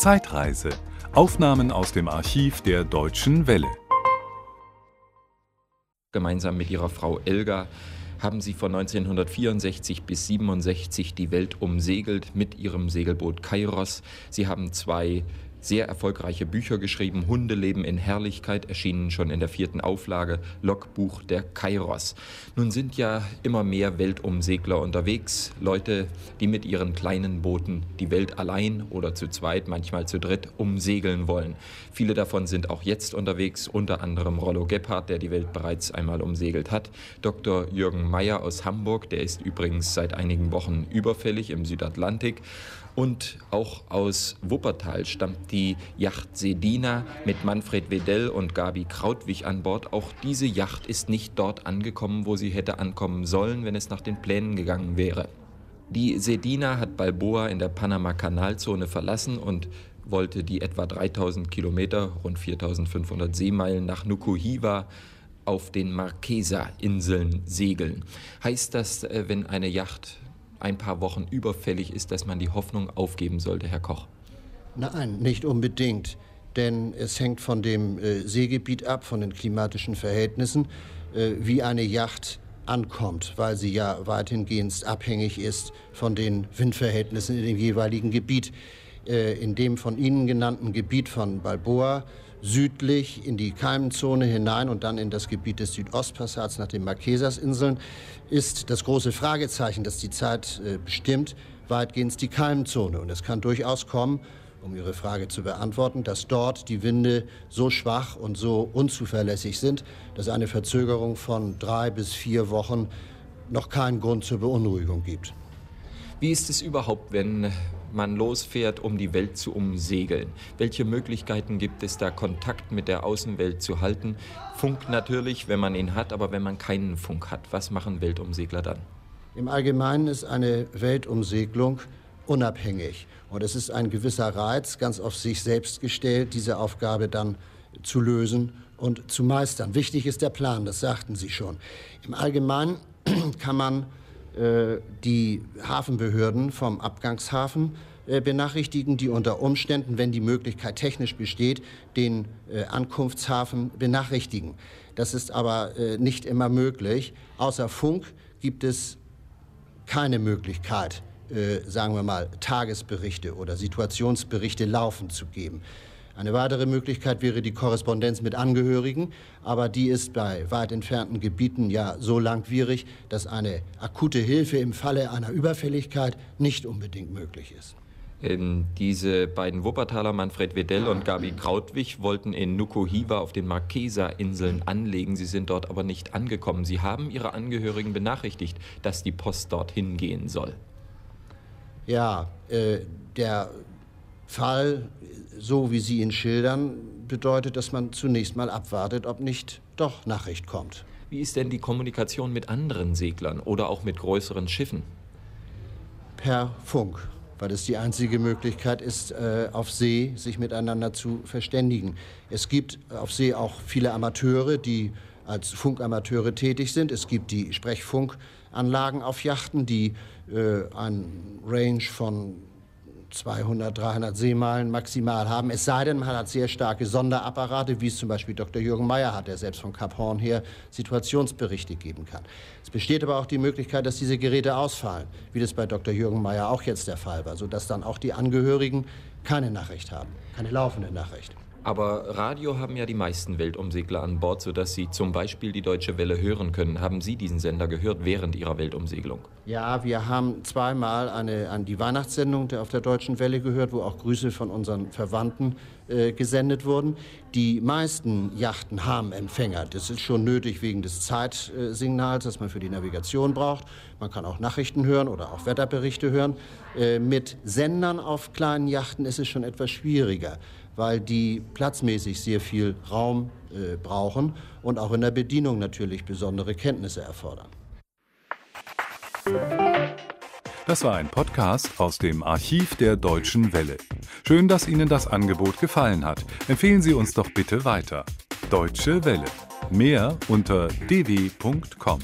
Zeitreise. Aufnahmen aus dem Archiv der Deutschen Welle. Gemeinsam mit ihrer Frau Elga haben sie von 1964 bis 67 die Welt umsegelt mit ihrem Segelboot Kairos. Sie haben zwei sehr erfolgreiche Bücher geschrieben. Hundeleben in Herrlichkeit erschienen schon in der vierten Auflage, Logbuch der Kairos. Nun sind ja immer mehr Weltumsegler unterwegs, Leute, die mit ihren kleinen Booten die Welt allein oder zu zweit, manchmal zu dritt umsegeln wollen. Viele davon sind auch jetzt unterwegs, unter anderem Rollo Gebhardt, der die Welt bereits einmal umsegelt hat. Dr. Jürgen Meyer aus Hamburg, der ist übrigens seit einigen Wochen überfällig im Südatlantik. Und auch aus Wuppertal stammt die Yacht Sedina mit Manfred Wedell und Gabi Krautwig an Bord. Auch diese Yacht ist nicht dort angekommen, wo sie hätte ankommen sollen, wenn es nach den Plänen gegangen wäre. Die Sedina hat Balboa in der Panama-Kanalzone verlassen und wollte die etwa 3000 Kilometer, rund 4500 Seemeilen nach Nukuhiva auf den Marquesa-Inseln segeln. Heißt das, äh, wenn eine Yacht ein paar Wochen überfällig ist, dass man die Hoffnung aufgeben sollte, Herr Koch? Nein, nicht unbedingt. Denn es hängt von dem äh, Seegebiet ab, von den klimatischen Verhältnissen, äh, wie eine Yacht ankommt, weil sie ja weitgehend abhängig ist von den Windverhältnissen in dem jeweiligen Gebiet. Äh, in dem von Ihnen genannten Gebiet von Balboa südlich in die Keimenzone hinein und dann in das Gebiet des Südostpassats nach den Marquesasinseln ist das große Fragezeichen, das die Zeit äh, bestimmt, weitgehend die Keimzone. Und es kann durchaus kommen, um Ihre Frage zu beantworten, dass dort die Winde so schwach und so unzuverlässig sind, dass eine Verzögerung von drei bis vier Wochen noch keinen Grund zur Beunruhigung gibt. Wie ist es überhaupt, wenn man losfährt, um die Welt zu umsegeln? Welche Möglichkeiten gibt es da, Kontakt mit der Außenwelt zu halten? Funk natürlich, wenn man ihn hat, aber wenn man keinen Funk hat, was machen Weltumsegler dann? Im Allgemeinen ist eine Weltumsegelung unabhängig. Und es ist ein gewisser Reiz, ganz auf sich selbst gestellt, diese Aufgabe dann zu lösen und zu meistern. Wichtig ist der Plan, das sagten Sie schon. Im Allgemeinen kann man die Hafenbehörden vom Abgangshafen äh, benachrichtigen, die unter Umständen, wenn die Möglichkeit technisch besteht, den äh, Ankunftshafen benachrichtigen. Das ist aber nicht immer möglich. Außer Funk gibt es keine Möglichkeit, sagen wir mal, Tagesberichte oder Situationsberichte laufend zu geben. Eine weitere Möglichkeit wäre die Korrespondenz mit Angehörigen, aber die ist bei weit entfernten Gebieten ja so langwierig, dass eine akute Hilfe im Falle einer Überfälligkeit nicht unbedingt möglich ist. Ähm, diese beiden Wuppertaler, Manfred Wedell und Gabi Krautwig, wollten in Nukuhiva auf den Marquesa-Inseln anlegen. Sie sind dort aber nicht angekommen. Sie haben ihre Angehörigen benachrichtigt, dass die Post dorthin gehen soll. Ja, äh, der Fall, so wie Sie ihn schildern, bedeutet, dass man zunächst mal abwartet, ob nicht doch Nachricht kommt. Wie ist denn die Kommunikation mit anderen Seglern oder auch mit größeren Schiffen? Per Funk, weil es die einzige Möglichkeit ist, äh, auf See sich miteinander zu verständigen. Es gibt auf See auch viele Amateure, die als Funkamateure tätig sind. Es gibt die Sprechfunkanlagen auf Yachten, die äh, einen Range von 200, 300 Seemeilen maximal haben. Es sei denn, man hat sehr starke Sonderapparate, wie es zum Beispiel Dr. Jürgen Meyer hat, der selbst von Kap Horn her Situationsberichte geben kann. Es besteht aber auch die Möglichkeit, dass diese Geräte ausfallen, wie das bei Dr. Jürgen Meyer auch jetzt der Fall war, sodass dann auch die Angehörigen keine Nachricht haben, keine laufende Nachricht. Aber Radio haben ja die meisten Weltumsegler an Bord, sodass sie zum Beispiel die Deutsche Welle hören können. Haben Sie diesen Sender gehört während Ihrer Weltumsegelung? Ja, wir haben zweimal eine, an die Weihnachtssendung der, auf der Deutschen Welle gehört, wo auch Grüße von unseren Verwandten äh, gesendet wurden. Die meisten Yachten haben Empfänger. Das ist schon nötig wegen des Zeitsignals, das man für die Navigation braucht. Man kann auch Nachrichten hören oder auch Wetterberichte hören. Äh, mit Sendern auf kleinen Yachten ist es schon etwas schwieriger weil die platzmäßig sehr viel Raum äh, brauchen und auch in der Bedienung natürlich besondere Kenntnisse erfordern. Das war ein Podcast aus dem Archiv der Deutschen Welle. Schön, dass Ihnen das Angebot gefallen hat. Empfehlen Sie uns doch bitte weiter. Deutsche Welle. Mehr unter dw.com.